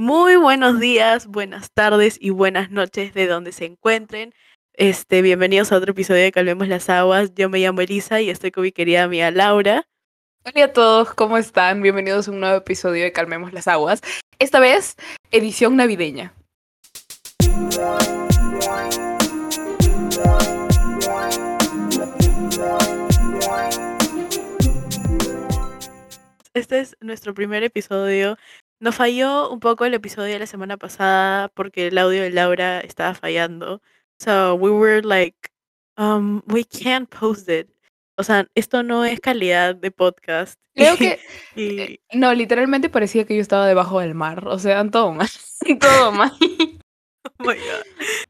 Muy buenos días, buenas tardes y buenas noches de donde se encuentren. Este, bienvenidos a otro episodio de Calmemos las Aguas. Yo me llamo Elisa y estoy con mi querida amiga Laura. Hola a todos, ¿cómo están? Bienvenidos a un nuevo episodio de Calmemos las Aguas. Esta vez, edición navideña. Este es nuestro primer episodio. Nos falló un poco el episodio de la semana pasada porque el audio de Laura estaba fallando. So we were like, um, we can't post it. O sea, esto no es calidad de podcast. Creo que. Y- eh, No, literalmente parecía que yo estaba debajo del mar. O sea, todo mal. todo mal. Oh my god,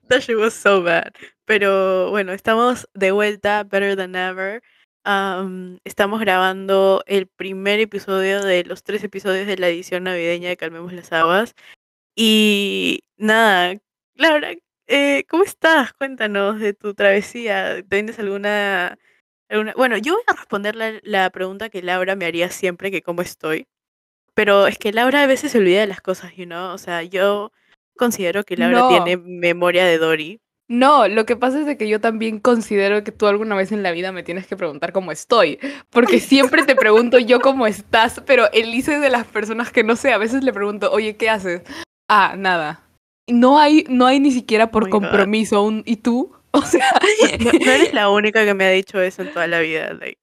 that shit was so bad. Pero bueno, estamos de vuelta, better than ever. Am, estamos grabando el primer episodio de los tres episodios de la edición navideña de Calmemos las Aguas. Y nada, Laura, eh, ¿cómo estás? Cuéntanos de tu travesía. ¿Tienes alguna, alguna... Bueno, yo voy a responder la, la pregunta que Laura me haría siempre, que cómo estoy. Pero es que Laura a veces se olvida de las cosas, you know? O sea, yo considero que Laura No. tiene memoria de Dory. No, lo que pasa es de que yo también considero que tú alguna vez en la vida me tienes que preguntar cómo estoy. Porque siempre te pregunto yo cómo estás, pero Elise es de las personas que no sé, a veces le pregunto, oye, ¿qué haces? Ah, nada. No hay, no hay ni siquiera por Oh compromiso un ¿y tú? O sea, No, no eres la única que me ha dicho eso en toda la vida. Like,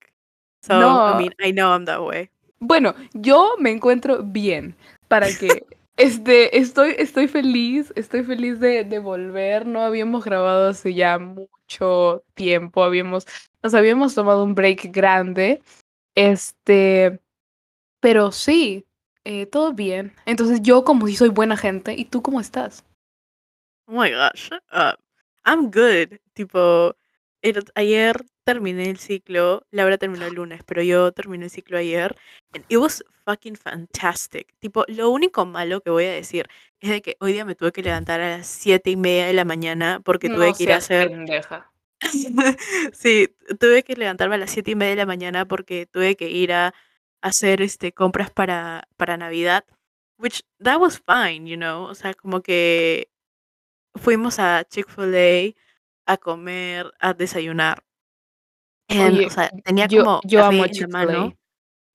so, No. I mean, I know I'm that way. Bueno, yo me encuentro bien. Para que este, estoy, estoy feliz, estoy feliz de, de volver. No habíamos grabado hace ya mucho tiempo. Habíamos, nos habíamos tomado un break grande. Este, pero sí, eh, todo bien. Entonces yo como si soy buena gente, ¿y tú cómo estás? Oh my gosh, up. I'm good. Tipo, el- ayer terminé el ciclo. Laura terminó el lunes, pero yo terminé el ciclo ayer. And it was fucking fantastic. Tipo, lo único malo que voy a decir es de que hoy día me tuve que levantar a las siete y media de la mañana porque tuve que ir a seas hacer pendeja. sí, tuve que levantarme a las siete y media de la mañana porque tuve que ir a hacer este compras para, para Navidad. Which that was fine, you know. O sea, como que fuimos a Chick-fil-A a comer, a desayunar. And, Oye, o sea, tenía Yo, como yo café amo en la mano.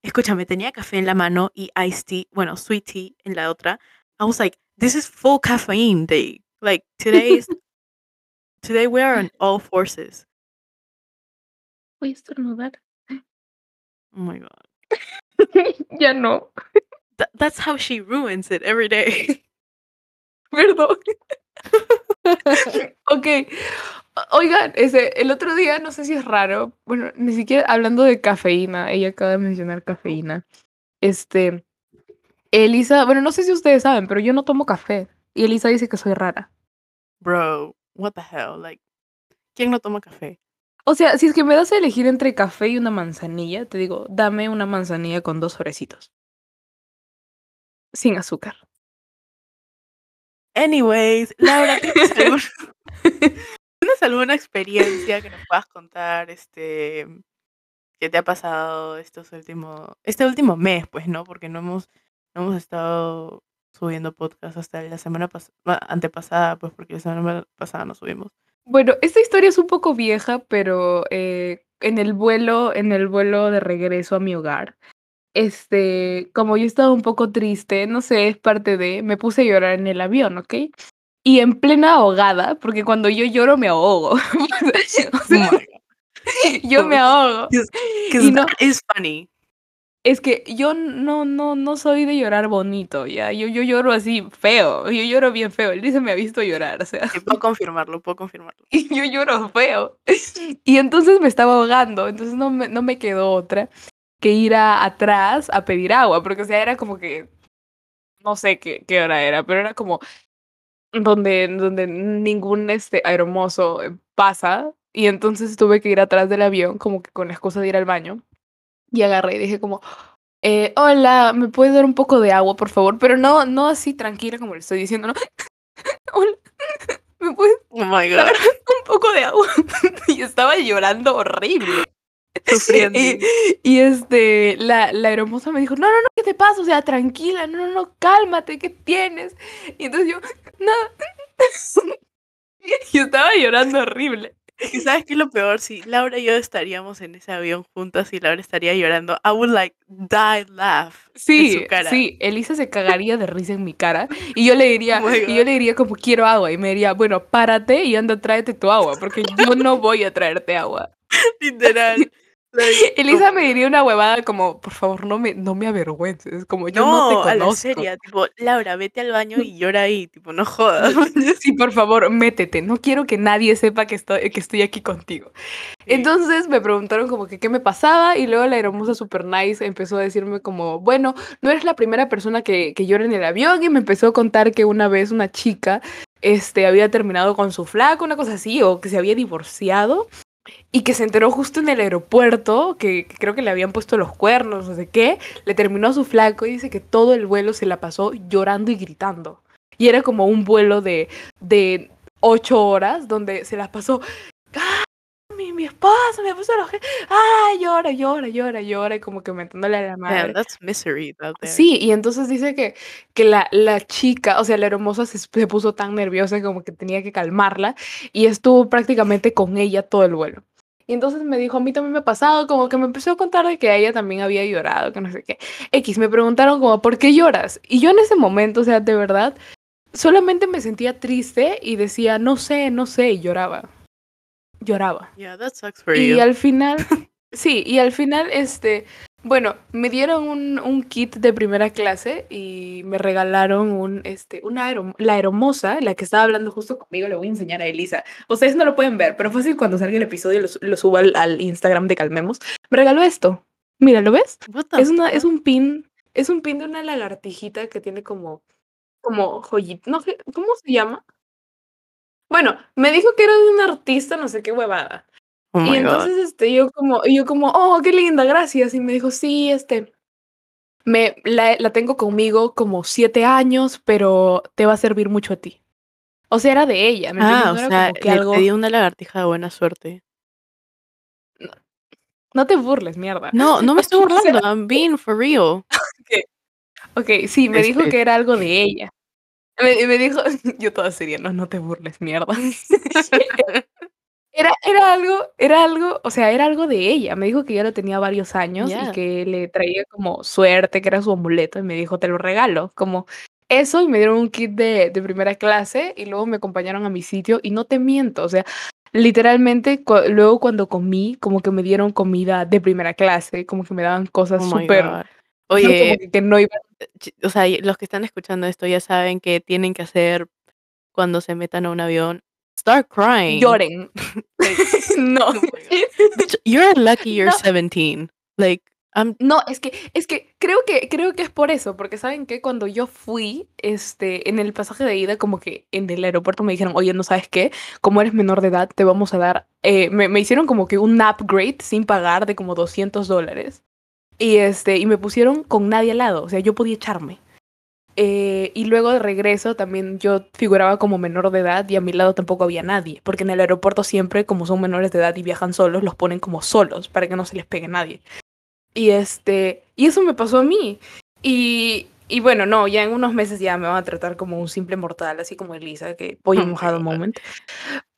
Escúchame, tenía café en la mano y iced tea, bueno, sweet tea en la otra. I was like, this is full caffeine day. Like today is today we are on all forces. Voy a estornudar. Oh my god. ya no. Tha- that's how she ruins it every day. Perdón. ok. Oigan, ese, el otro día, no sé si es raro, bueno, ni siquiera hablando de cafeína, ella acaba de mencionar cafeína. Este, Elisa, bueno, no sé si ustedes saben, pero yo no tomo café. Y Elisa dice que soy rara. Bro, what the hell? Like, ¿quién no toma café? O sea, si es que me das a elegir entre café y una manzanilla, te digo, dame una manzanilla con dos sobrecitos. Sin azúcar. Anyways, Laura, ¿tienes alguna, ¿tienes alguna experiencia que nos puedas contar, este, que te ha pasado estos últimos, este último mes, pues, ¿no? Porque no hemos, no hemos estado subiendo podcast hasta la semana pas- antepasada, pues, porque la semana pasada no subimos. Bueno, esta historia es un poco vieja, pero eh, en el vuelo, en el vuelo de regreso a mi hogar, este, como yo estaba un poco triste, no sé, es parte de, me puse a llorar en el avión, ¿ok? Y en plena ahogada, porque cuando yo lloro me ahogo. O sea, yo me ahogo. Y no- is funny. Es que yo no, no, no soy de llorar bonito, ya. Yo, yo lloro así feo. Yo lloro bien feo. Él dice me ha visto llorar, o sea. Sí, puedo confirmarlo, puedo confirmarlo. y yo lloro feo. Y entonces me estaba ahogando, entonces no me, no me quedó otra que ir a, atrás a pedir agua, porque o sea, era como que, no sé qué, qué hora era, pero era como donde, donde ningún este aeromozo eh, pasa, y entonces tuve que ir atrás del avión, como que con la excusa de ir al baño, y agarré y dije como, eh, hola, ¿me puedes dar un poco de agua, por favor? Pero no, no así tranquila como le estoy diciendo, ¿no? hola, ¿me puedes Oh my god. dar un poco de agua? y estaba llorando horrible. Sufriendo. Y, y, este, la, la hermosa me dijo, no, no, no, ¿qué te pasa? O sea, tranquila, no, no, no, cálmate, ¿qué tienes? Y entonces yo, no. yo estaba llorando horrible. ¿Y sabes qué es lo peor? Si Laura y yo estaríamos en ese avión juntas y Laura estaría llorando, I would like die laugh. Sí, en su cara. sí, Elisa se cagaría de risa en mi cara y yo le diría, Oh y yo le diría como quiero agua y me diría, bueno, párate y anda tráete tu agua porque yo no voy a traerte agua. Literal. Like, Elisa me diría una huevada como, por favor, no me, no me avergüences, como yo no, no, te a la conozco. seria, tipo, Laura, vete al baño y llora ahí, tipo, no jodas. Sí, por favor, métete. No quiero que nadie sepa que estoy, que estoy aquí contigo. Sí. Entonces me preguntaron como que qué me pasaba y luego la hermosa super nice empezó a decirme como, bueno, no eres la primera persona que, que llora en el avión y me empezó a contar que una vez una chica este, había terminado con su flaco, una cosa así, o que se había divorciado y que se enteró justo en el aeropuerto, que, creo que le habían puesto los cuernos, no sé qué, le terminó a su flaco y dice que todo el vuelo se la pasó llorando y gritando. Y era como un vuelo de, de ocho horas donde se las pasó. ¡Ah! Mi, mi esposo, mi esposo, los ¡ah! Llora, llora, llora, llora, y como que mentándole a la madre. Man, that's misery out there. Sí, y entonces dice que, que la, la chica, o sea, la hermosa se, se puso tan nerviosa como que tenía que calmarla y estuvo prácticamente con ella todo el vuelo. Y entonces me dijo, a mí también me ha pasado, como que me empezó a contar de que ella también había llorado, que no sé qué. X, me preguntaron como, ¿por qué lloras? Y yo en ese momento, o sea, de verdad, solamente me sentía triste y decía, no sé, no sé, y lloraba. Lloraba. Yeah, that sucks for Y you. al final, sí, y al final, este, bueno, me dieron un, un kit de primera clase y me regalaron un, este, una la hermosa, la que estaba hablando justo conmigo, le voy a enseñar a Elisa. Ustedes no lo pueden ver, pero fácil cuando salga el episodio lo, lo subo al, al Instagram de Calmemos. Me regaló esto. Mira, ¿lo ves? Es una, es un pin, es un pin de una lagartijita que tiene como, como joyita, no ¿cómo se llama? Bueno, me dijo que era de un artista, no sé qué huevada. Oh Y god. entonces este, yo como, yo como, oh, qué linda, gracias. Y me dijo, sí, este, me, la, la tengo conmigo como siete años, pero te va a servir mucho a ti. O sea, era de ella, ¿me? Ah, o No sea, que le algo... pedí una lagartija de buena suerte. No te burles, mierda. No, no me estoy burlando. I'm being for real. Ok, sí, me dijo Este- que era algo de ella. Me, me dijo, yo toda seria, no, no te burles, mierda. Era, era algo, era algo, o sea, era algo de ella. Me dijo que ya lo tenía varios años Yeah. y que le traía como suerte, que era su amuleto, y me dijo, te lo regalo. Como eso, y me dieron un kit de, de primera clase, y luego me acompañaron a mi sitio, y no te miento, o sea, literalmente, cu- luego cuando comí, como que me dieron comida de primera clase, como que me daban cosas Oh súper, god. no, Oye, como que, que no iba ch- o sea, los que están escuchando esto ya saben que tienen que hacer cuando se metan a un avión. Start crying. lloren. no. Oh You're lucky you're No. 17. Like, I'm No, es que, es que creo que, creo que es por eso, porque saben que cuando yo fui, este, en el pasaje de ida, como que en el aeropuerto me dijeron, oye, no sabes qué, como eres menor de edad, te vamos a dar, eh, me, me hicieron como que un upgrade sin pagar de como 200 dólares. Y este, y me pusieron con nadie al lado, o sea, yo podía echarme. Eh, y luego de regreso también yo figuraba como menor de edad y a mi lado tampoco había nadie, porque en el aeropuerto siempre, como son menores de edad y viajan solos, los ponen como solos para que no se les pegue nadie. Y este, y eso me pasó a mí. Y, y bueno, no, ya en unos meses ya me van a tratar como un simple mortal, así como Elisa, que pollo mojado moment.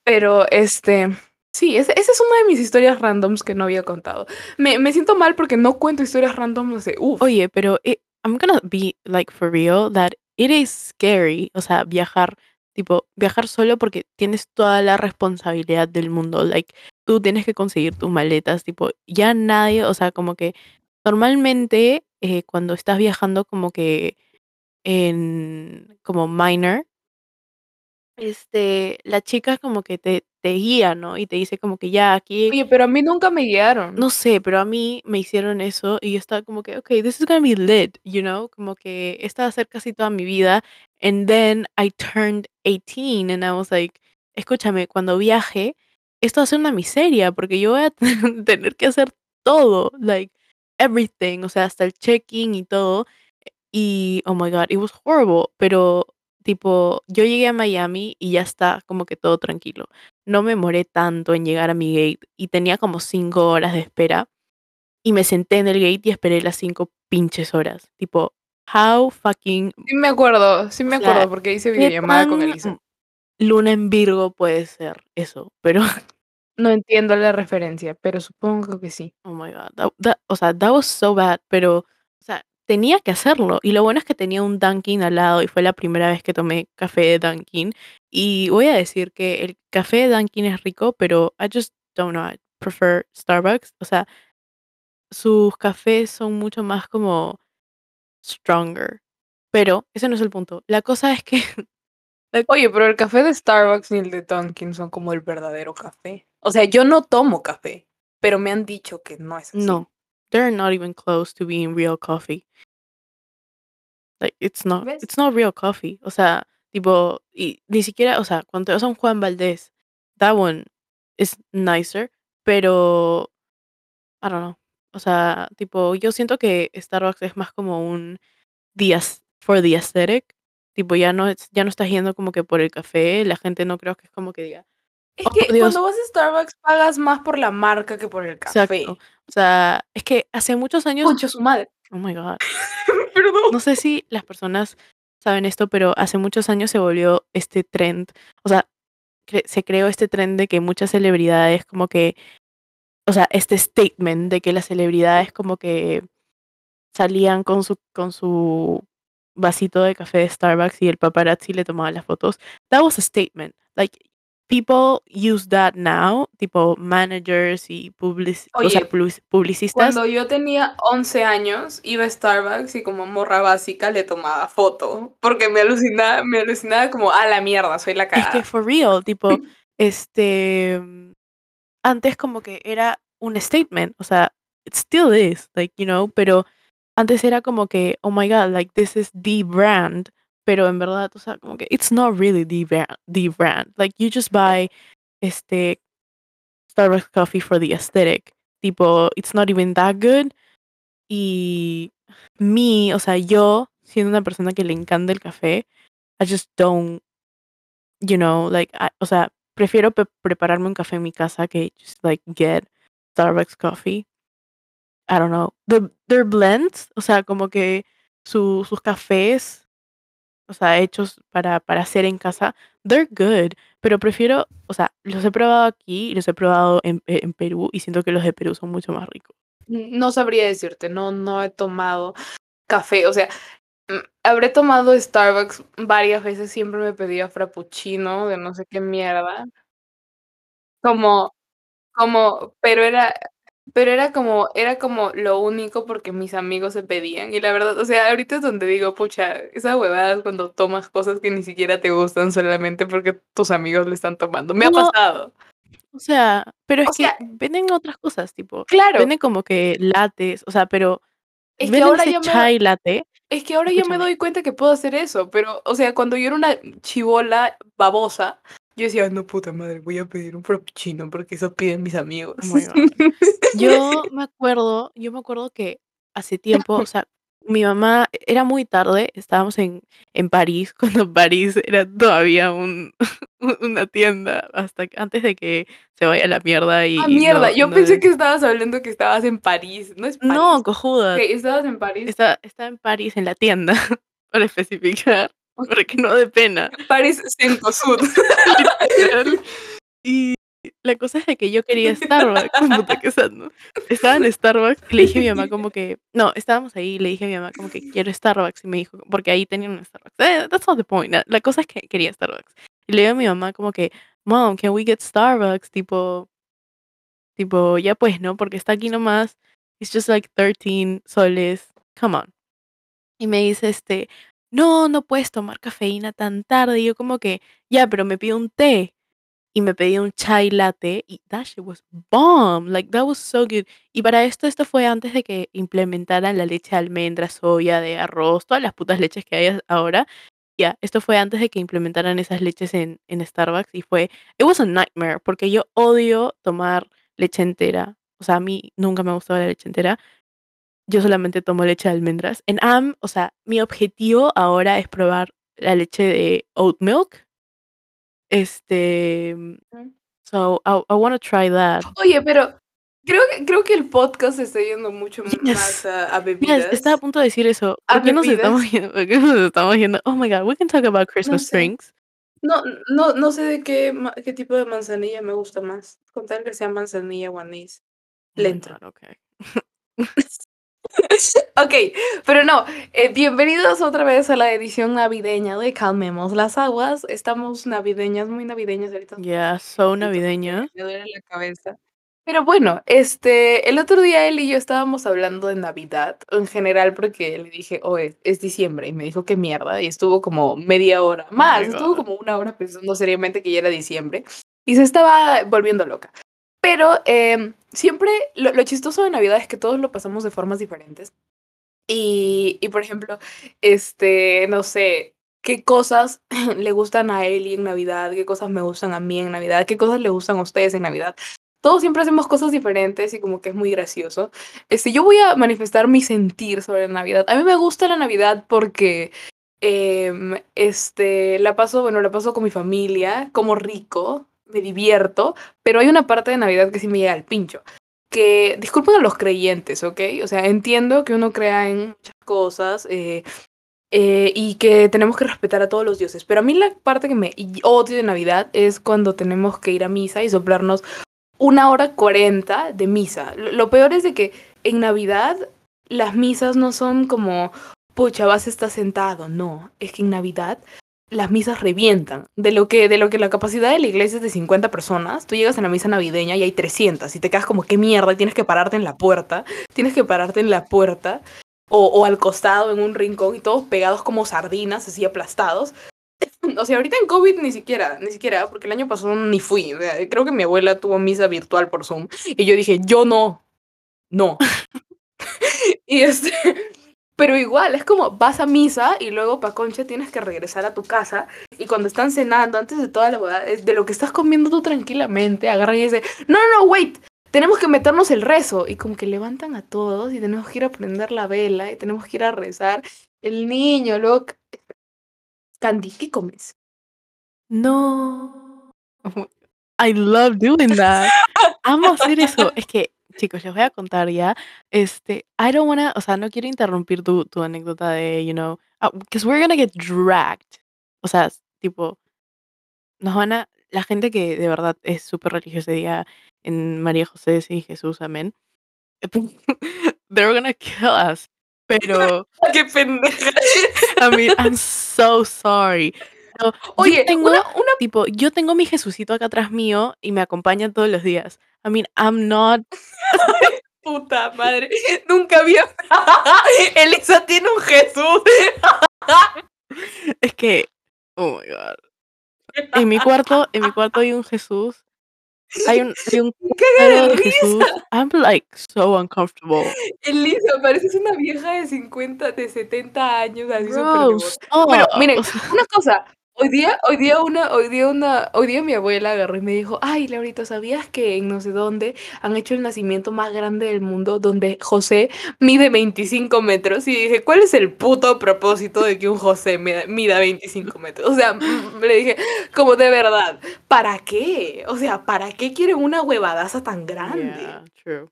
Pero este, sí, esa es una de mis historias randoms que no había contado. Me, me siento mal porque no cuento historias randoms de. Oye, pero it, I'm gonna be like for real that it is scary, o sea, viajar, tipo, viajar solo porque tienes toda la responsabilidad del mundo, like, tú tienes que conseguir tus maletas, tipo, ya nadie, o sea, como que normalmente eh, cuando estás viajando como que en, como minor, este, la chica como que te, te guía, ¿no? Y te dice como que ya aquí Oye, pero a mí nunca me guiaron. no sé, pero a mí me hicieron eso y yo estaba como que, okay, this is gonna be lit, you know, como que esta va a ser casi toda mi vida. And then I turned 18 and I was like, escúchame, cuando viaje, esto va a ser una miseria porque yo voy a tener que hacer todo, like everything, o sea, hasta el check-in y todo. Y, oh my God, it was horrible, pero tipo, yo llegué a Miami y ya está como que todo tranquilo. No me moré tanto en llegar a mi gate y tenía como cinco horas de espera y me senté en el gate y esperé las cinco pinches horas. Tipo, how fucking... Sí me acuerdo, sí me O sea, acuerdo porque hice ¿qué videollamada con Elisa. Luna en Virgo puede ser eso, pero No entiendo la referencia, pero supongo que sí. Oh my god. that- that- o sea, that was so bad, pero, tenía que hacerlo. Y lo bueno es que tenía un Dunkin' al lado y fue la primera vez que tomé café de Dunkin'. Y voy a decir que el café de Dunkin' es rico, pero I just don't know. I prefer Starbucks. O sea, sus cafés son mucho más como stronger. Pero ese no es el punto. La cosa es que Oye, pero el café de Starbucks y el de Dunkin' son como el verdadero café. O sea, yo no tomo café, pero me han dicho que no es así. no, they're not even close to being real coffee. Like, it's not, ¿Ves? it's not real coffee. O sea, tipo, y ni siquiera, o sea, cuando te vas a un Juan Valdez, that one is nicer, pero, I don't know. O sea, tipo, yo siento que Starbucks es más como un the aes- for the aesthetic. Tipo, ya no, ya no estás yendo como que por el café, la gente no creo que es como que diga, Es Oh, que Dios. cuando vas a Starbucks pagas más por la marca que por el café. exacto. O sea, es que hace muchos años, Concha su madre. oh my god, Perdón. no sé si las personas saben esto, pero hace muchos años se volvió este trend, o sea, cre- se creó este trend de que muchas celebridades como que, o sea, este statement de que las celebridades como que salían con su, con su vasito de café de Starbucks y el paparazzi le tomaba las fotos. That was a statement. Like, people use that now, tipo managers y public, o sea, Oye, public- publicistas. Cuando yo tenía 11 años, iba a Starbucks y como morra básica le tomaba foto. Porque me alucinaba, me alucinaba como, a la mierda, soy la Es que for real, tipo, este, antes como que era un statement, o sea, it still is, like, you know, pero antes era como que, oh my god, like, this is the brand, pero en verdad, o sea, como que it's not really the brand, the brand, like, you just buy, este, Starbucks coffee for the aesthetic, tipo, it's not even that good, y me, o sea, yo, siendo una persona que le encanta el café, I just don't you know, like, I- o sea, prefiero pe- prepararme un café en mi casa que just like get Starbucks coffee. I don't know. The, their blends, o sea, como que su- sus cafés, o sea, hechos para, para hacer en casa, they're good, pero prefiero, o sea, los he probado aquí los he probado en, en Perú y siento que los de Perú son mucho más ricos. No sabría decirte, no, no he tomado café. O sea, mm, habré tomado Starbucks varias veces, siempre me pedía frappuccino de no sé qué mierda. Como, como, pero era, pero era como, era como lo único porque mis amigos se pedían. Y la verdad, o sea, ahorita es donde digo, pucha, esa huevada es cuando tomas cosas que ni siquiera te gustan solamente porque tus amigos le están tomando. Me ha pasado. O sea, pero es O que sea, venden otras cosas, tipo, claro, venden como que lates, o sea, pero es que ahora yo me, latte, Es que ahora yo me escúchame, doy cuenta que puedo hacer eso, pero, o sea, cuando yo era una chivola babosa, yo decía, no puta madre, voy a pedir un frappuccino porque eso piden mis amigos. oh. Yo me acuerdo, yo me acuerdo que hace tiempo, o sea, mi mamá, era muy tarde, estábamos en, en París, cuando París era todavía un, una tienda, hasta que- antes de que se vaya a la mierda y, Ah, y mierda, no, yo no pensé es- que estabas hablando que estabas en París, no es París. No, cojuda, Ok, estabas en París. está, está en París, en la tienda, para especificar, para que no dé pena. París Cencosud. literal. Y la cosa es de que yo quería Starbucks, puta que sad, ¿no? Estaba en Starbucks y le dije a mi mamá como que, no, estábamos ahí y le dije a mi mamá como que quiero Starbucks y me dijo, porque ahí tenían un Starbucks. Eh, that's not the point. La, la cosa es que quería Starbucks. Y le digo a mi mamá como que, mom, can we get Starbucks? Tipo, tipo, ya pues, ¿no? Porque está aquí nomás. It's just like 13 soles. Come on. Y me dice este, no, no puedes tomar cafeína tan tarde. Y yo como que, ya, pero me pido un té. Y me pedí un chai latte y that shit was bomb. Like, that was so good. Y para esto, esto fue antes de que implementaran la leche de almendras, soya, de arroz, todas las putas leches que hay ahora. Ya, esto fue antes de que implementaran esas leches en, en Starbucks y fue, it was a nightmare, porque yo odio tomar leche entera. O sea, a mí nunca me ha gustado la leche entera. Yo solamente tomo leche de almendras. En AM, o sea, mi objetivo ahora es probar la leche de oat milk. Este, Ujú. so I, I want to try that. Oye, pero creo que, creo que el podcast se está yendo mucho Yes. más a, a Yes, bebidas. estaba a punto de decir eso. ¿A ¿Por qué nos estamos yendo? ¿Por qué nos estamos yendo? Oh my god, we can talk about Christmas sé. drinks. No, no, no sé de qué, qué tipo de manzanilla me gusta más. Con tal que sea manzanilla o anís. Oh Lento. God, okay. Ok, pero no, eh, bienvenidos otra vez a la edición navideña de Calmemos las Aguas. Estamos navideñas, muy navideñas ahorita. Yeah, so que navideña. Me duele la cabeza. Pero bueno, este, el otro día él y yo estábamos hablando de Navidad en general porque le dije, oh, es, es diciembre y me dijo qué mierda y estuvo como media hora, Oh más, estuvo como una hora pensando seriamente que ya era diciembre y se estaba volviendo loca. Pero em, siempre lo, lo chistoso de Navidad es que todos lo pasamos de formas diferentes. Y, y por ejemplo, este, no sé, qué cosas le gustan a Eli en Navidad, qué cosas me gustan a mí en Navidad, qué cosas le gustan a ustedes en Navidad. Todos siempre hacemos cosas diferentes y como que es muy gracioso. Este, yo voy a manifestar mi sentir sobre Navidad. A mí me gusta la Navidad porque em, este, la paso, bueno, la paso con mi familia, como rico, me divierto, pero hay una parte de Navidad que sí me llega al pincho que disculpen a los creyentes, ¿ok? O sea, entiendo que uno crea en muchas cosas eh, eh, y que tenemos que respetar a todos los dioses, pero a mí la parte que me odio de Navidad es cuando tenemos que ir a misa y soplarnos una hora cuarenta de misa. Lo, peor es de que en Navidad las misas no son como, pucha, vas a estar sentado, no, es que en Navidad las misas revientan. De lo que de lo que la capacidad de la iglesia es de 50 personas, tú llegas a la misa navideña y hay 300 y te quedas como qué mierda, y tienes que pararte en la puerta, tienes que pararte en la puerta o, o al costado en un rincón y todos pegados como sardinas, así aplastados. O sea, ahorita en COVID ni siquiera, ni siquiera, porque el año pasado ni fui. Creo que mi abuela tuvo misa virtual por Zoom y yo dije, yo no, no. y este, pero igual, es como vas a misa y luego pa' concha tienes que regresar a tu casa y cuando están cenando, antes de toda la boda, de lo que estás comiendo tú tranquilamente, agarran y dicen, no, no, no, wait, tenemos que meternos el rezo. Y como que levantan a todos y tenemos que ir a prender la vela y tenemos que ir a rezar. El niño, luego... Candy, ¿qué comes? No. I love doing that. Amo hacer eso. Es que, chicos, les voy a contar ya. Este, I don't wanna, o sea, no quiero interrumpir tu, tu anécdota de, you know, because we're gonna get dragged. O sea, tipo, nos van a, la gente que de verdad es súper religiosa día en María José y Jesús, amén. They're gonna kill us. Pero, ¡Qué pendeja! I mean, I'm so sorry. Yo Oye, tengo, una, una tipo, yo tengo mi Jesucito acá atrás mío y me acompaña todos los días. I mean, I'm not. puta madre. Nunca había. Elisa tiene un Jesús. Es que, oh my god. En mi cuarto, en mi cuarto hay un Jesús. Hay un, hay un de. Jesús. I'm like so uncomfortable. Elisa, pareces una vieja de 50, de 70 años, así devota. stop. Bueno, miren, una cosa. Hoy día, hoy día una, hoy día una, hoy día mi abuela agarró y me dijo, ay, Laurita, ¿sabías que en no sé dónde han hecho el nacimiento más grande del mundo donde José mide 25 metros? Y dije, ¿cuál es el puto propósito de que un José mida, mida 25 metros? O sea, mm, le dije, como de verdad, ¿para qué? O sea, ¿para qué quieren una huevadaza tan grande? true.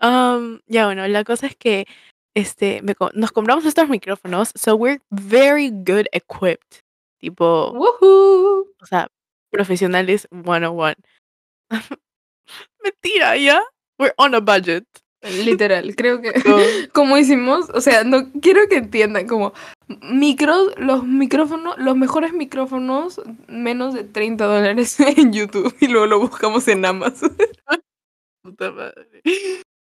Um, ya bueno, la cosa es que este, me nos compramos estos micrófonos, so we're very good equipped. Tipo, ¡Woohoo! o sea, profesionales 101. Mentira, ¿ya? We're on a budget. Literal, creo que como hicimos, o sea, no quiero que entiendan como micros, los micrófonos, los mejores micrófonos, menos de 30 dólares en YouTube y luego lo buscamos en Amazon. puta madre.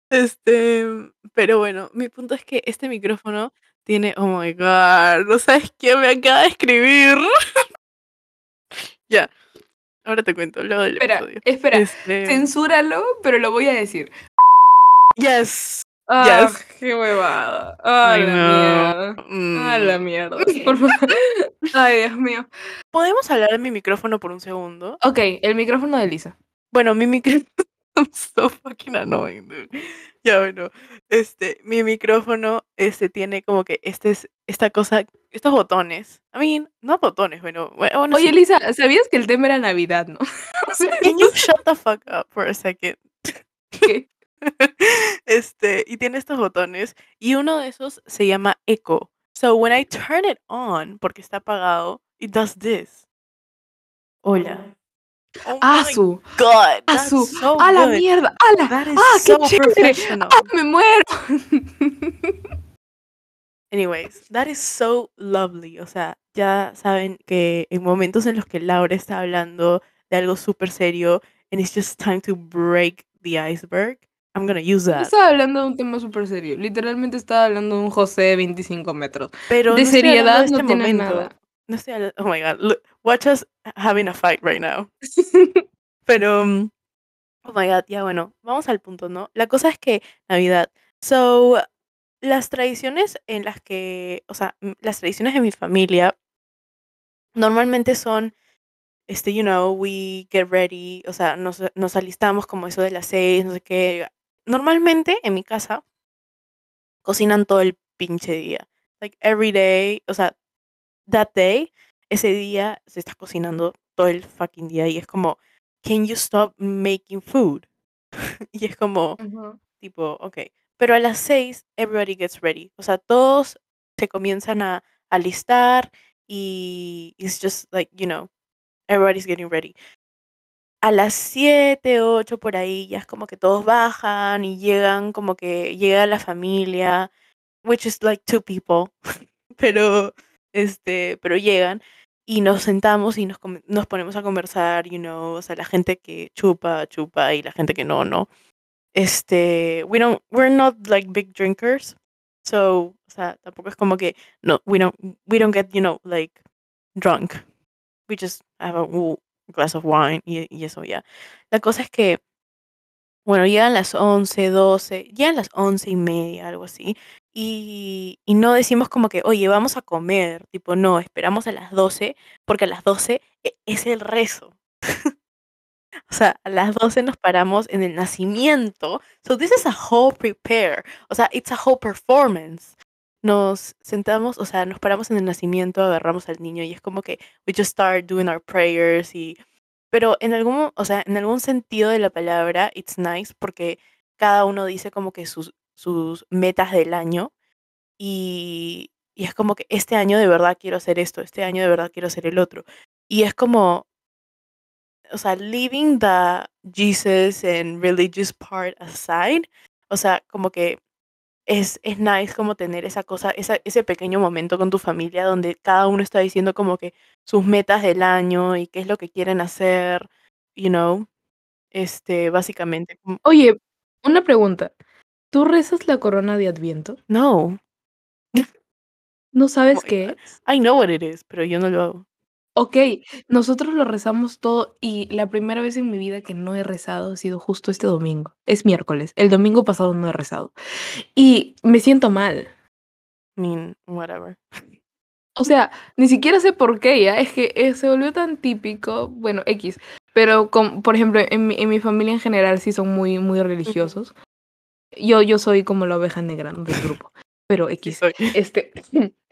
Este, pero bueno, mi punto es que este micrófono tiene, oh my god, no sabes quién me acaba de escribir. ya, ahora te cuento luego del Espera, episodio. espera, Este, censúralo, pero lo voy a decir. yes. Ah, Yes. qué huevada. Ah, I la mierda. Ah, la Mm. mierda. Por favor. Ay, Dios mío. ¿Podemos hablar de mi micrófono por un segundo? Ok, el micrófono de Lisa. Bueno, mi micrófono. I'm so fucking annoying, dude. Ya bueno, este, mi micrófono, este, tiene como que este es, esta cosa, estos botones. I mean, no botones, bueno, bueno, Oye, sí. Lisa, ¿sabías que el tema era Navidad, no? Can you shut the fuck up for a second? ¿qué? este, y tiene estos botones, y uno de esos se llama Echo. So when I turn it on, porque está apagado, it does this. Hola. Oh ¡Ah, su! god, ¡Ah, that's so ¡Ah, la good. mierda! ¡Ah, la! That is ¡Ah, qué so chévere! professional. ¡Ah, me muero! Anyways, that is so lovely. O sea, ya saben que en momentos en los que Laura está hablando de algo súper serio and it's just time to break the iceberg, I'm gonna use that. estaba hablando de un tema súper serio. Literalmente estaba hablando de un José de 25 metros. Pero de no seriedad de este no tiene momento. nada. No estoy hablando. Oh my god, look, watch us having a fight right now. Pero, um, oh my god, ya bueno, vamos al punto, ¿no? La cosa es que Navidad. So, las tradiciones en las que, o sea, las tradiciones de mi familia normalmente son, este, you know, we get ready, o sea, nos, nos alistamos como eso de las seis, no sé qué. Normalmente en mi casa cocinan todo el pinche día. Like every day, o sea, that day, ese día se está cocinando todo el fucking día y es como, can you stop making food? y es como, Ujú. tipo, ok. Pero a las seis, everybody gets ready. O sea, todos se comienzan a alistar y it's just like, you know, everybody's getting ready. A las siete, ocho por ahí, ya es como que todos bajan y llegan, como que llega la familia, which is like two people, pero, este, pero llegan y nos sentamos y nos, nos ponemos a conversar, you know, o sea, la gente que chupa, chupa y la gente que no, no este, we don't, we're not like big drinkers, so, o sea, tampoco es como que, no, we don't, we don't get, you know, like, drunk. We just have a w- glass of wine y, y eso ya. La cosa es que, bueno, llegan las 11, 12, llegan las once y media, algo así, y, y no decimos como que, oye, vamos a comer, tipo, no, esperamos a las 12, porque a las 12 e- es el rezo. O sea, a las 12 nos paramos en el nacimiento. So this is a whole prepare. O sea, it's a whole performance. Nos sentamos, o sea, nos paramos en el nacimiento, agarramos al niño y es como que we just start doing our prayers y pero en algún, o sea, en algún sentido de la palabra it's nice porque cada uno dice como que sus sus metas del año y y es como que este año de verdad quiero hacer esto, este año de verdad quiero hacer el otro. Y es como o sea, leaving the Jesus and religious part aside, o sea, como que es, es nice como tener esa cosa, esa, ese pequeño momento con tu familia donde cada uno está diciendo como que sus metas del año y qué es lo que quieren hacer, you know, este, básicamente. Oye, una pregunta. ¿Tú rezas la corona de Adviento? No, ¿No sabes qué es? I know what it is, pero yo no lo hago. Ok, nosotros lo rezamos todo y la primera vez en mi vida que no he rezado ha sido justo este domingo. Es miércoles. El domingo pasado no he rezado. Y me siento mal. I mean, whatever. O sea, ni siquiera sé por qué ya. Es que eh, se volvió tan típico. Bueno, X. Pero, con, por ejemplo, en mi, en mi familia en general sí son muy, muy religiosos. Yo, yo soy como la oveja negra del grupo. Pero X. Este.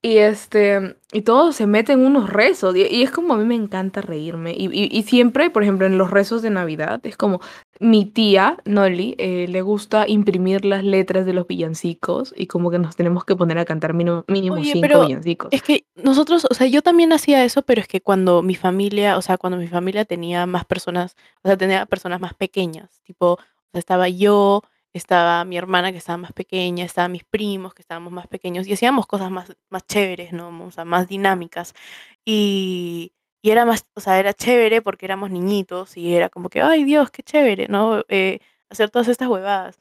Y este, y todos se meten unos rezos, y, y es como a mí me encanta reírme. Y, y, y siempre, por ejemplo, en los rezos de Navidad, es como mi tía, Nolly, eh, le gusta imprimir las letras de los villancicos y como que nos tenemos que poner a cantar mínimo, mínimo Oye, cinco pero villancicos. Es que nosotros, o sea, yo también hacía eso, pero es que cuando mi familia, o sea, cuando mi familia tenía más personas, o sea, tenía personas más pequeñas, tipo, o sea, estaba yo, estaba mi hermana que estaba más pequeña, estaban mis primos que estábamos más pequeños y hacíamos cosas más, más chéveres, ¿no? O sea, más dinámicas. Y, y era más, o sea, era chévere porque éramos niñitos y era como que, ay Dios, qué chévere, ¿no? Eh, hacer todas estas huevadas.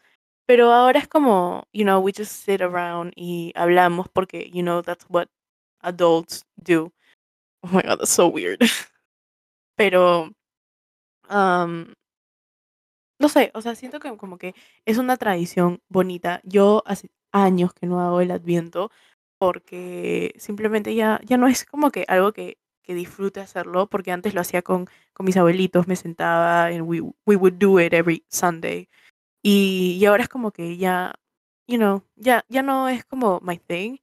Pero ahora es como, you know, we just sit around y hablamos porque, you know, that's what adults do. Oh my god, that's so weird. Pero, um, no sé, o sea, siento que como que es una tradición bonita. Yo hace años que no hago el adviento porque simplemente ya, ya no es como que algo que, que disfrute hacerlo, porque antes lo hacía con, con mis abuelitos, me sentaba and we, we would do it every Sunday. Y, y ahora es como que ya, you know, ya, ya no es como my thing,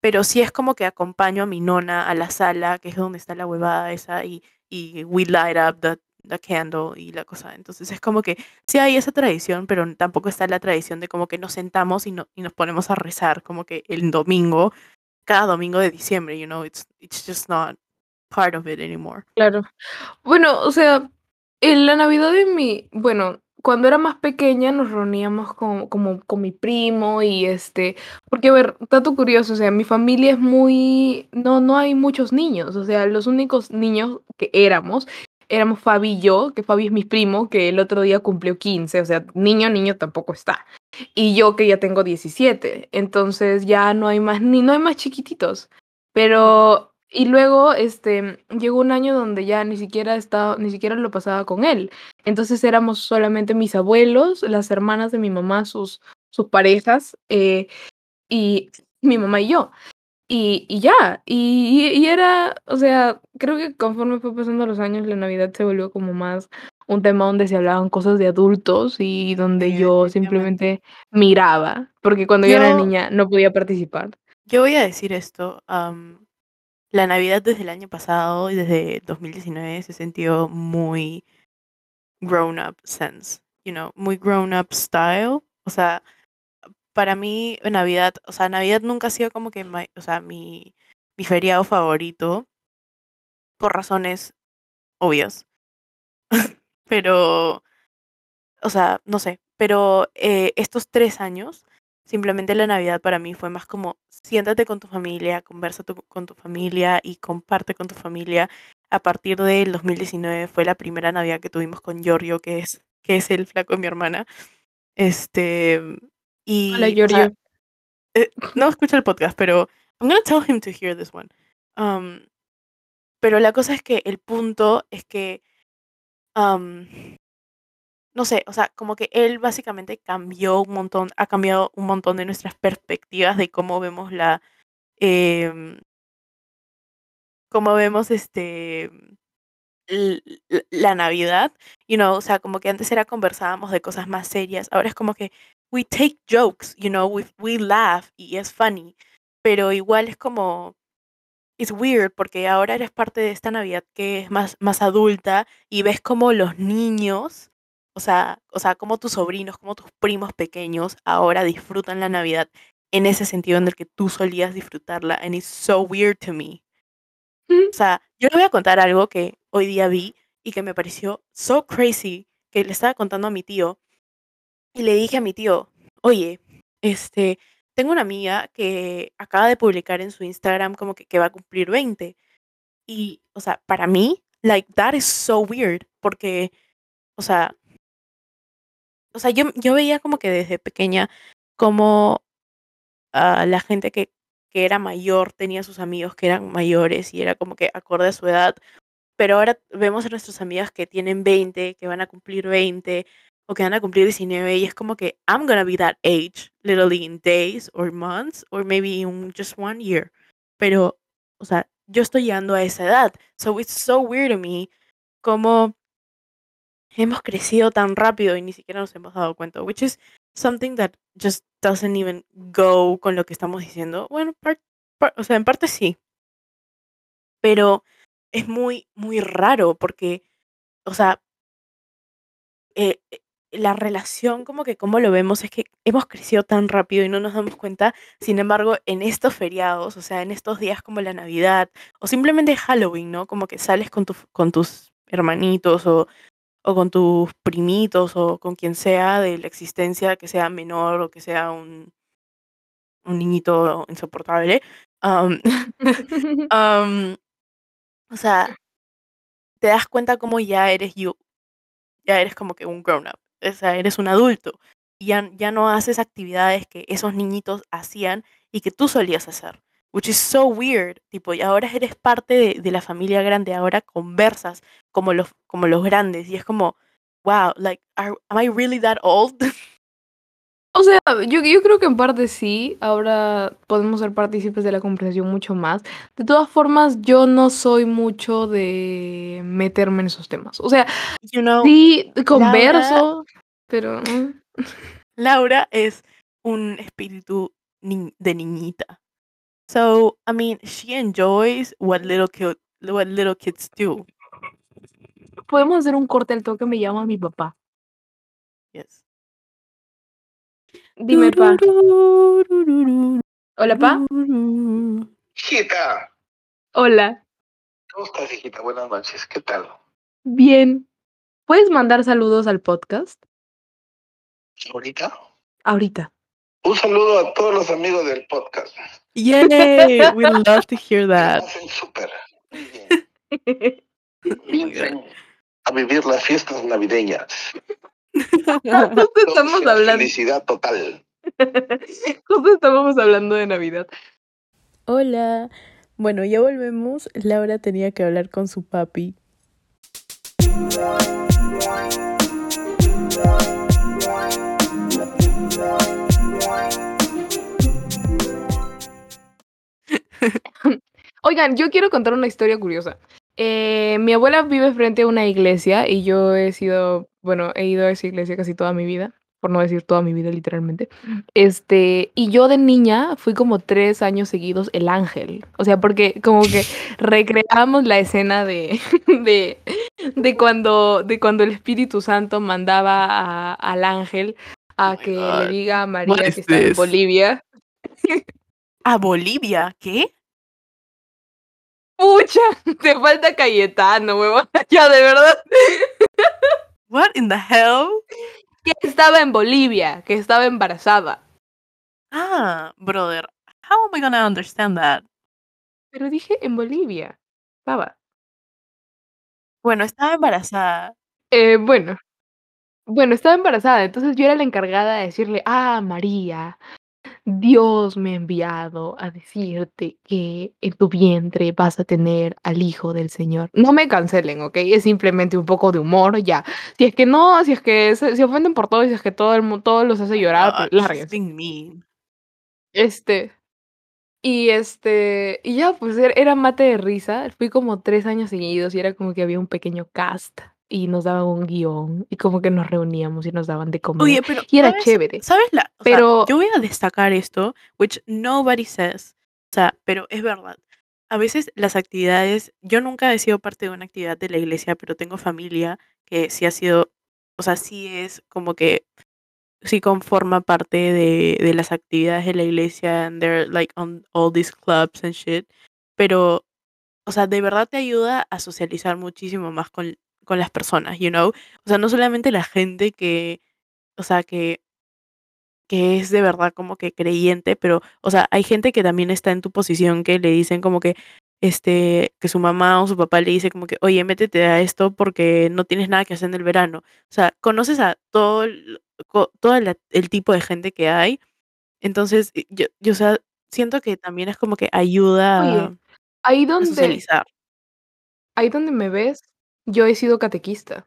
pero sí es como que acompaño a mi nona a la sala, que es donde está la huevada esa, y, y we light up the, candle y la cosa. Entonces es como que sí hay esa tradición, pero tampoco está la tradición de como que nos sentamos y, no, y nos ponemos a rezar, como que el domingo, cada domingo de diciembre, you know, it's, it's just not part of it anymore. Claro. Bueno, o sea, en la Navidad de mi, bueno, cuando era más pequeña nos reuníamos con, como con mi primo y este, porque a ver, dato curioso, o sea, mi familia es muy, no, no hay muchos niños, o sea, los únicos niños que éramos, éramos Fabi y yo, que Fabi es mi primo, que el otro día cumplió 15, o sea, niño, niño tampoco está. Y yo que ya tengo 17, entonces ya no hay más, ni no hay más chiquititos. Pero y luego, este, llegó un año donde ya ni siquiera estaba, ni siquiera lo pasaba con él. Entonces éramos solamente mis abuelos, las hermanas de mi mamá, sus, sus parejas, eh, y mi mamá y yo. Y, y ya, y, y, era, o sea, creo que conforme fue pasando los años, la Navidad se volvió como más un tema donde se hablaban cosas de adultos y donde yo simplemente miraba, porque cuando yo, era niña no podía participar. Yo voy a decir esto, la Navidad desde el año pasado y desde 2019 se sintió muy grown up sense, you know, muy grown up style. O sea, para mí Navidad, o sea, Navidad nunca ha sido como que, o sea, mi, mi feriado favorito por razones obvias. pero, o sea, no sé, pero eh, estos tres años Simplemente la Navidad para mí fue más como siéntate con tu familia, conversa con tu familia y comparte con tu familia. A partir del 2019 fue la primera Navidad que tuvimos con Giorgio, que es, que es el flaco de mi hermana. Este, y, Hola, Giorgio. Eh, no escucha el podcast, pero I'm gonna tell him to hear this one. Um, pero la cosa es que el punto es que um, no sé, o sea, como que él básicamente cambió un montón, ha cambiado un montón de nuestras perspectivas de cómo vemos la, eh, cómo vemos este, la Navidad, you know, o sea, como que antes era conversábamos de cosas más serias, ahora es como que we take jokes, you know, we, we laugh y es funny, pero igual es como, it's weird porque ahora eres parte de esta Navidad que es más, más adulta y ves como los niños o sea, o sea, como tus sobrinos, como tus primos pequeños ahora disfrutan la Navidad en ese sentido en el que tú solías disfrutarla. And it's so weird to me. O sea, yo le voy a contar algo que hoy día vi y que me pareció so crazy que le estaba contando a mi tío. Y le dije a mi tío, oye, este, tengo una amiga que acaba de publicar en su Instagram como que, que va a cumplir 20. Y, o sea, para mí, like, that is so weird. Porque, o sea, o sea, yo, yo veía como que desde pequeña como uh, la gente que, que era mayor tenía sus amigos que eran mayores y era como que acorde a su edad. Pero ahora vemos a nuestras amigas que tienen 20, que van a cumplir 20 o que van a cumplir 19 y es como que I'm gonna be that age, literally in days or months or maybe in just one year. Pero, o sea, yo estoy llegando a esa edad. So it's so weird to me como hemos crecido tan rápido y ni siquiera nos hemos dado cuenta, which is something that just doesn't even go con lo que estamos diciendo. Bueno, o sea, en parte sí. Pero es muy, muy raro porque, o sea, eh, eh, la relación, como que como lo vemos, es que hemos crecido tan rápido y no nos damos cuenta. Sin embargo, en estos feriados, o sea, en estos días como la Navidad o simplemente Halloween, ¿no? Como que sales con, tu, con tus hermanitos o o con tus primitos o con quien sea de la existencia, que sea menor o que sea un, un niñito insoportable. o sea, te das cuenta como ya eres you, ya eres como que un grown up, o sea, eres un adulto y ya, ya no haces actividades que esos niñitos hacían y que tú solías hacer which is so weird. Tipo, y ahora eres parte de, de, la familia grande, ahora conversas como los, como los grandes y es como, wow, like, are, am I really that old? O sea, yo, yo creo que en parte sí, ahora podemos ser partícipes de la conversación mucho más. De todas formas, yo no soy mucho de meterme en esos temas. O sea, you know, sí converso, Laura, pero... Laura es un espíritu ni- de niñita. So, I mean, she enjoys what little ki- what little kids do. Podemos hacer un corte al toque, me llama mi papá. Yes. Dime, pa. Hola, pa. Hijita, Hola. ¿cómo estás, hijita? Buenas noches, ¿qué tal? Bien. ¿Puedes mandar saludos al podcast? ¿Ahorita? Ahorita. Un saludo a todos los amigos del podcast. Yay! We love to hear that. súper. A vivir las fiestas navideñas. Justo estamos hablando. Felicidad total. Justo estábamos hablando de Navidad. Hola. Bueno, ya volvemos. Laura tenía que hablar con su papi. Oigan, yo quiero contar una historia curiosa. Eh, mi abuela vive frente a una iglesia y yo he sido, bueno, he ido a esa iglesia casi toda mi vida, por no decir toda mi vida literalmente. Este, y yo de niña fui como tres años seguidos el ángel. O sea, porque como que recreamos la escena de, de, de cuando, de cuando el Espíritu Santo mandaba a- al ángel a Oh que le diga a María que está en? Bolivia. ¿A Bolivia? ¿Qué? Pucha, te falta Cayetano, huevón. Ya, de verdad. What in the hell? Que estaba en Bolivia, que estaba embarazada. Ah, brother. How am I gonna understand that? Pero dije en Bolivia. Estaba. Bueno, estaba embarazada. Eh, bueno. Bueno, estaba embarazada. Entonces yo era la encargada de decirle, ah, María, Dios me ha enviado a decirte que en tu vientre vas a tener al Hijo del Señor. No me cancelen, ¿ok? Es simplemente un poco de humor, ya. Si es que no, si es que se, se ofenden por todo y si es que todo el mundo todos los hace llorar, pues mean. Este. Y este. Y ya, pues er- era mate de risa. Fui como tres años seguidos y era como que había un pequeño cast. Y nos daban un guion. Y como que nos reuníamos y nos daban de comer. Oye, pero y era ¿sabes? chévere. ¿Sabes la? o sea, Pero- yo voy a destacar esto, which nobody says. O sea, pero es verdad. A veces las actividades, yo nunca he sido parte de una actividad de la iglesia, pero tengo familia que sí ha sido, o sea, sí es como que sí conforma parte de, de las actividades de la iglesia and they're like on all these clubs and shit. Pero, o sea, de verdad te ayuda a socializar muchísimo más con, con las personas, you know? O sea, no solamente la gente que, o sea, que, que es de verdad como que creyente, pero, o sea, hay gente que también está en tu posición que le dicen como que, este, que su mamá o su papá le dice como que, oye, métete a esto porque no tienes nada que hacer en el verano. O sea, conoces a todo el, todo la- el tipo de gente que hay. Entonces, yo, yo, o sea, siento que también es como que ayuda a, Oye, ahí a donde, socializar. ahí donde me ves, yo he sido catequista.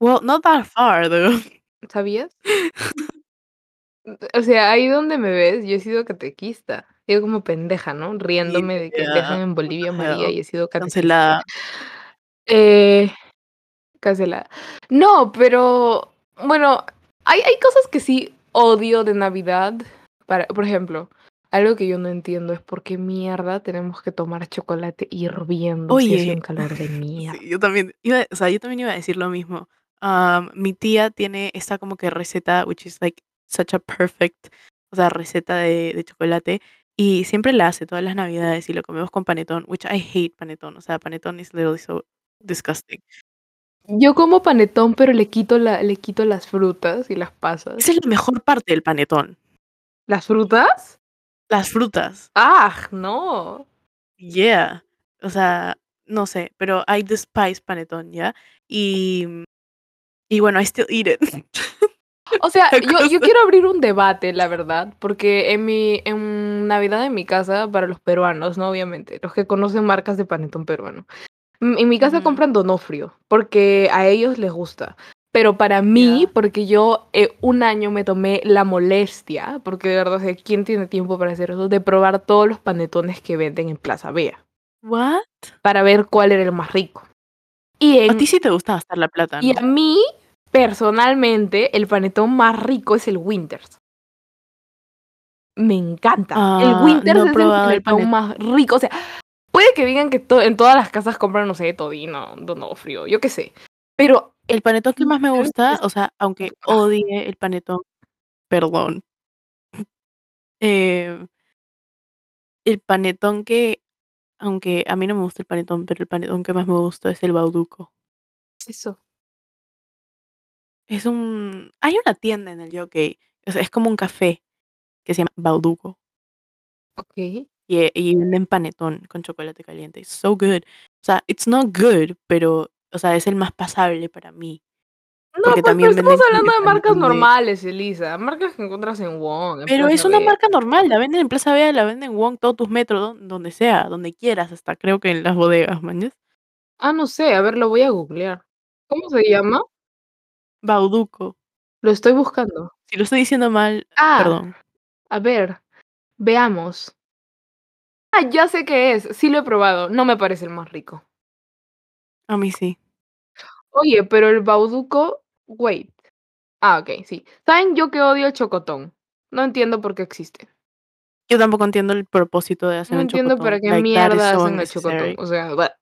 Well, not that far, though. ¿Sabías? O sea, ahí donde me ves, yo he sido catequista. Yo como pendeja, ¿no? Riéndome de que dejan en Bolivia María y he sido catequista. Cancelada. Eh, cancelada. No, pero bueno, hay, hay cosas que sí odio de Navidad. Para, por ejemplo, algo que yo no entiendo es por qué mierda tenemos que tomar chocolate hirviendo si hace Oye, un calor de mierda. Sí, yo también iba, o sea, yo también iba a decir lo mismo. Am, mi tía tiene esta como que receta, which is like such a perfect, o sea, receta de, de chocolate. Y siempre la hace todas las navidades y lo comemos con panetón, which I hate panetón. O sea, panetón is literally so disgusting. Yo como panetón, pero le quito la, le quito las frutas y las pasas. Esa es la mejor parte del panetón. ¿Las frutas? Las frutas. ¡Ah! No. Yeah. O sea, no sé, pero I despise panetón, ¿ya? Y, y bueno, I still eat it. O sea, yo, yo quiero abrir un debate, la verdad, porque en mi en Navidad en mi casa, para los peruanos, ¿no? Obviamente, los que conocen marcas de panetón peruano. mm, En mi casa Ujú. compran Donofrio, porque a ellos les gusta. Pero para mí, porque yo eh, un año me tomé la molestia, porque de verdad, o sea, ¿quién tiene tiempo para hacer eso? De probar todos los panetones que venden en Plaza Vea, What? para ver cuál era el más rico. Y A ti sí te gusta gastar la plata, y a mí, personalmente, el panetón más rico es el Winters. Me encanta. el Ah, Winters no es el el panetón panet- más rico. O sea, puede que digan que to- en todas las casas compran, no sé, todino, donofrio, yo qué sé. Pero El panetón que más me gusta, o sea, aunque odie el panetón, perdón. Eh, el panetón que, aunque a mí no me gusta el panetón, pero el panetón que más me gusta es el bauduco. eso. Es un... Hay una tienda en el Jockey, o sea, es como un café que se llama Bauduco Ok. y, y venden panetón con chocolate caliente. It's so good. O sea, it's not good, pero, o sea, es el más pasable para mí. No, Porque pues, también pero estamos hablando de marcas de- normales, Elisa. Marcas que encuentras en Wong. en Pero Plaza es una marca normal, la venden en Plaza Vea, la venden en Wong, todos tus metros, don- donde sea, donde quieras, hasta creo que en las bodegas, mañas. Ah, no sé, a ver, lo voy a googlear. ¿Cómo se llama? Bauduco. Lo estoy buscando. Si lo estoy diciendo mal, Ah, perdón. a ver, veamos. Ah, ya sé qué es. Sí lo he probado. No me parece el más rico. A mí sí. Oye, pero el bauduco, wait. Ah, ok, sí. ¿Saben yo que odio el chocotón? No entiendo por qué existe. Yo tampoco entiendo el propósito de hacer No un entiendo chocotón. para qué Like, mierda hacen el chocotón. O sea, bah.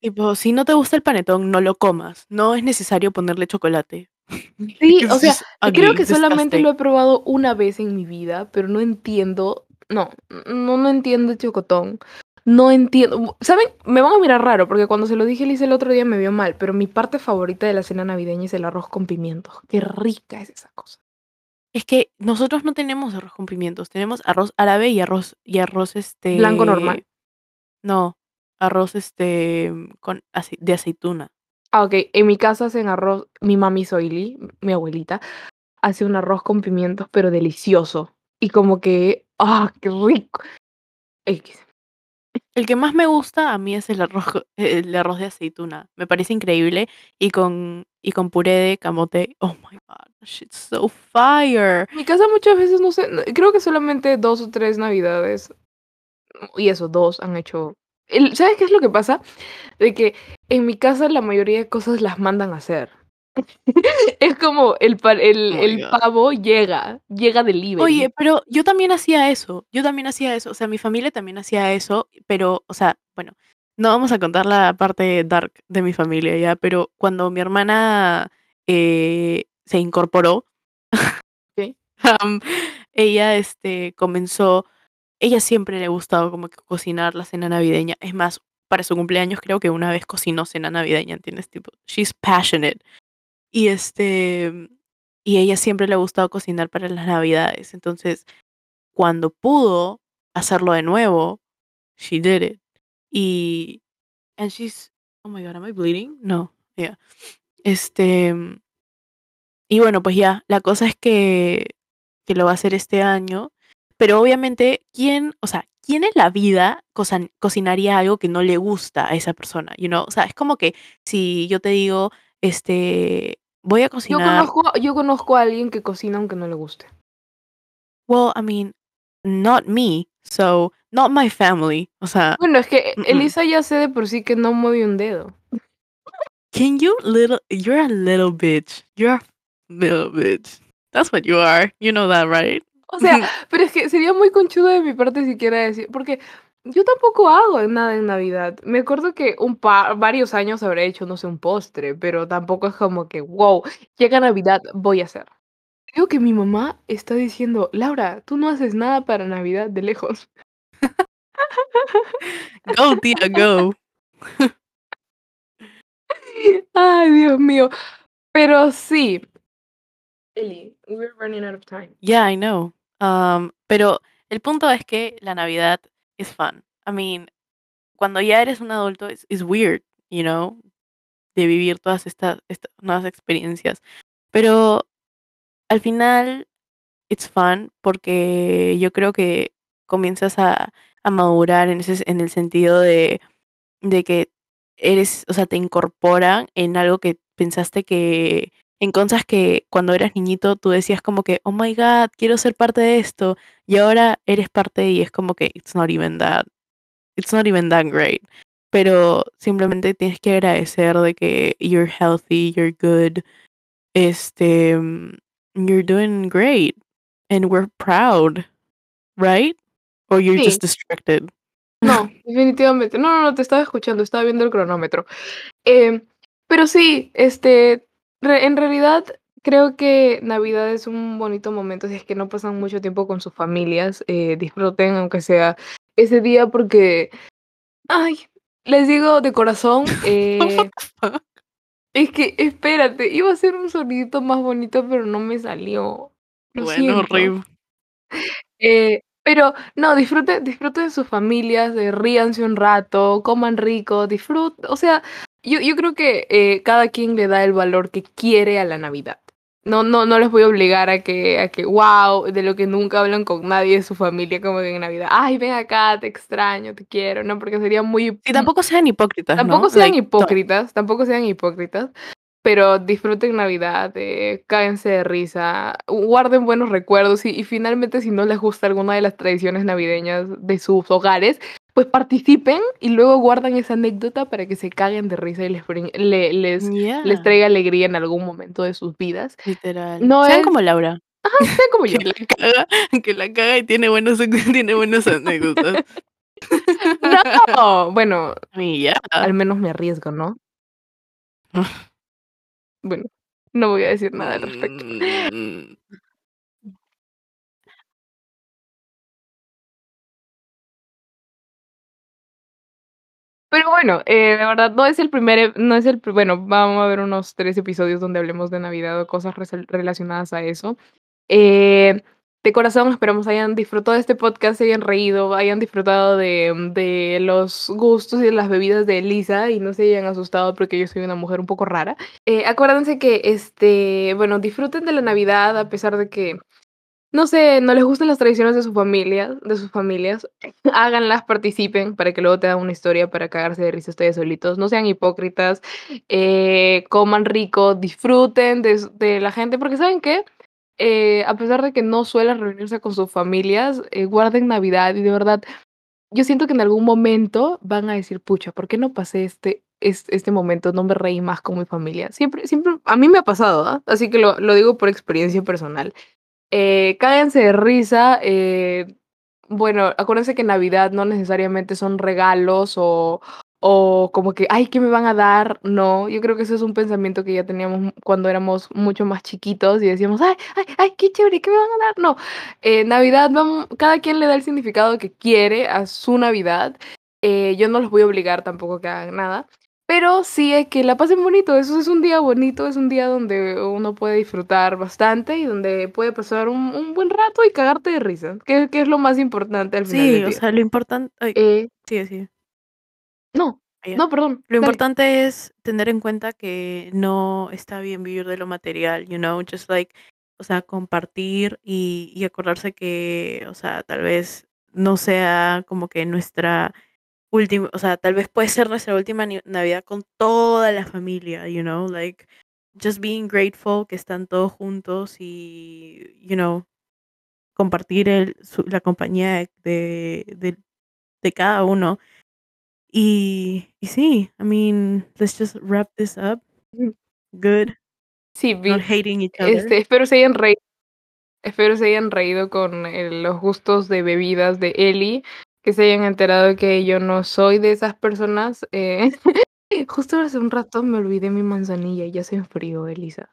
Tipo, si no te gusta el panetón, no lo comas. No es necesario ponerle chocolate. Sí, o sea, creo que solamente lo he probado una vez en mi vida, pero no entiendo. No, no, no entiendo el chocotón. No entiendo. ¿Saben? Me van a mirar raro porque cuando se lo dije Elisa el otro día me vio mal, pero mi parte favorita de la cena navideña es el arroz con pimientos. Qué rica es esa cosa. Es que nosotros no tenemos arroz con pimientos, tenemos arroz árabe y arroz y arroz este Blanco normal. No, arroz este con ace- de aceituna. Ah, ok. En mi casa hacen arroz. Mi mami Soili, mi abuelita, hace un arroz con pimientos, pero delicioso. Y como que. ¡Ah, qué rico! X. El que más me gusta a mí es el arroz co- el arroz de aceituna. Me parece increíble y con y con puré de camote. Oh my god, shit's so fire. En mi casa muchas veces no sé, creo que solamente dos o tres navidades, y eso, dos han hecho... el- ¿Sabes qué es lo que pasa? De que en mi casa la mayoría de cosas las mandan a hacer. es como el, pa- el, Oh el pavo llega, llega delivery. Oye, pero yo también hacía eso. Yo también hacía eso. O sea, mi familia también hacía eso, pero, o sea, bueno, no vamos a contar la parte dark de mi familia ya, pero cuando mi hermana eh, se incorporó, ella este, comenzó, ella siempre le ha gustado como que cocinar la cena navideña. Es más, para su cumpleaños creo que una vez cocinó cena navideña, ¿entiendes? Tipo, she's passionate. Y este, y ella siempre le ha gustado cocinar para las navidades. Entonces, cuando pudo hacerlo de nuevo, she did it. Y, and she's, oh my god, am I bleeding? No, yeah. Este, y bueno, pues ya, la cosa es que, que lo va a hacer este año. Pero obviamente, ¿quién, o sea, quién en la vida cosan- cocinaría algo que no le gusta a esa persona? You know? O sea, es como que si yo te digo, este, voy a yo, cocinar. conozco, yo conozco a alguien que cocina aunque no le guste. Well, I mean, not me, so not my family. O sea, Bueno, es que. Elisa ya sé de por sí que no mueve un dedo. can you little? You're a little bitch. You're a little bitch. That's what you are. You know that, right? O sea, pero es que sería muy conchudo de mi parte siquiera decir, porque yo tampoco hago nada en Navidad. Me acuerdo que un par, varios años habré hecho, no sé, un postre, pero tampoco es como que, wow, llega Navidad, voy a hacer. Creo que mi mamá está diciendo, Laura, tú no haces nada para Navidad de lejos. Go, tía, go. Ay, Dios mío. Pero sí. Eli, we're running out of time. Yeah, I know. Um, pero el punto es que la Navidad es fun. I mean, cuando ya eres un adulto es es weird, you know, de vivir todas estas, estas nuevas experiencias. Pero al final it's fun porque yo creo que comienzas a, a madurar en ese, en el sentido de, de que eres, o sea, te incorporan en algo que pensaste que, en cosas que cuando eras niñito tú decías como que, oh my god, quiero ser parte de esto, y ahora eres parte y es como que it's not even that, it's not even that great. Pero simplemente tienes que agradecer de que you're healthy, you're good, este, mm, you're doing great and we're proud, right? Or you're Sí. just distracted. No, definitivamente. No, no, no, te estaba escuchando, estaba viendo el cronómetro. Eh, pero sí, este, re- en realidad creo que Navidad es un bonito momento si es que no pasan mucho tiempo con sus familias. eh, disfruten, aunque sea ese día, porque, ay, les digo de corazón, eh, es que, espérate, iba a ser un sonidito más bonito, pero no me salió. Lo Bueno, siento. Rib. Eh, pero no, disfruten, disfruten sus familias, ríanse un rato, coman rico, disfruten. O sea, yo, yo creo que eh, cada quien le da el valor que quiere a la Navidad. No, no, no les voy a obligar a que, a que, wow, de lo que nunca hablan con nadie de su familia, como que en Navidad, ay, ven acá, te extraño, te quiero, ¿no? Porque sería muy... Y tampoco sean hipócritas, Tampoco ¿no? sean Like, hipócritas, tampoco sean hipócritas, pero disfruten Navidad, eh, cáguense de risa, guarden buenos recuerdos y, y finalmente si no les gusta alguna de las tradiciones navideñas de sus hogares, pues participen y luego guardan esa anécdota para que se caguen de risa y les, le- les, Yeah, les traiga alegría en algún momento de sus vidas. literal. No sean es- como Laura, Sean como yo. que la caga, que la caga y tiene buenos, tiene buenas anécdotas. No, bueno, yeah. al menos me arriesgo, ¿no? Bueno, no voy a decir nada al respecto. Pero bueno, eh, de verdad, no es el primer, no es el, bueno, vamos a ver unos tres episodios donde hablemos de Navidad o cosas relacionadas a eso. Eh, de corazón, esperamos hayan disfrutado de este podcast, hayan reído, hayan disfrutado de, de los gustos y de las bebidas de Elisa y no se hayan asustado porque yo soy una mujer un poco rara. Eh, acuérdense que, este, bueno, disfruten de la Navidad a pesar de que, no sé, no les gustan las tradiciones de su familia, de sus familias háganlas, participen para que luego te hagan una historia para cagarse de risa ustedes solitos. No sean hipócritas, eh, coman rico, disfruten de, la gente, porque ¿saben qué? Eh, a pesar de que no suelen reunirse con sus familias, eh, guarden Navidad y de verdad, yo siento que en algún momento van a decir, pucha, ¿por qué no pasé este, este, este momento? No me reí más con mi familia. Siempre, siempre, a mí me ha pasado, ¿ah? Así que lo, lo digo por experiencia personal. Eh, cáganse de risa. eh, bueno, acuérdense que Navidad no necesariamente son regalos o, o como que, ay, ¿qué me van a dar? No, yo creo que ese es un pensamiento que ya teníamos cuando éramos mucho más chiquitos y decíamos, ay, ay, ay, qué chévere, ¿qué me van a dar? No, eh, Navidad, vamos, cada quien le da el significado que quiere a su Navidad. Eh, yo no los voy a obligar tampoco a que hagan nada. Pero sí es que la pasen bonito, eso es un día bonito, es un día donde uno puede disfrutar bastante y donde puede pasar un, un buen rato y cagarte de risa, que, que es lo más importante al final Sí, del o día. sea, lo importante. Eh, sí, sí. no, ya. no, perdón. Lo dale. importante es tener en cuenta que no está bien vivir de lo material, you know, just like, o sea, compartir y, y acordarse que, o sea, tal vez no sea como que nuestra última, o sea, tal vez puede ser nuestra última Navidad con toda la familia, you know, like, just being grateful que están todos juntos y, you know, compartir el, su- la compañía de, de, de cada uno. Y, y sí, I mean, let's just wrap this up. Ujú. Good. Sí, vi- Not hating each other. este, espero se hayan reído. Espero se hayan reído con eh, los gustos de bebidas de Eli, que se hayan enterado que yo no soy de esas personas. eh, justo hace un rato me olvidé mi manzanilla y ya se enfrió, Elisa.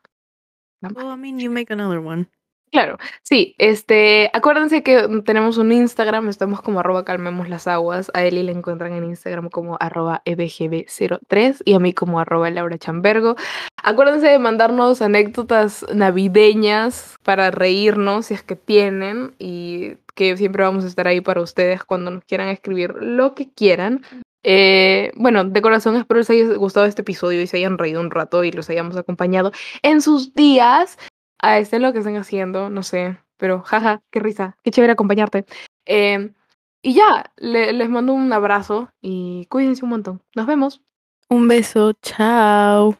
Well, I mean, you make another one. Claro, sí, este, acuérdense que mm, tenemos un Instagram, estamos como arroba calmemos las aguas, a Eli le encuentran en Instagram como arroba E ebgb03 y a mí como arroba Laura Chambergo. Acuérdense de mandarnos anécdotas navideñas para reírnos si es que tienen y que siempre vamos a estar ahí para ustedes cuando nos quieran escribir lo que quieran. Eh, bueno, de corazón espero les haya gustado este episodio y se hayan reído un rato y los hayamos acompañado en sus días a estén lo que estén haciendo, no sé, pero jaja, qué risa, qué chévere acompañarte. Eh, y ya, le- les mando un abrazo y cuídense un montón. Nos vemos. Un beso. Chao.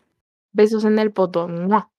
Besos en el poto. ¡Mua!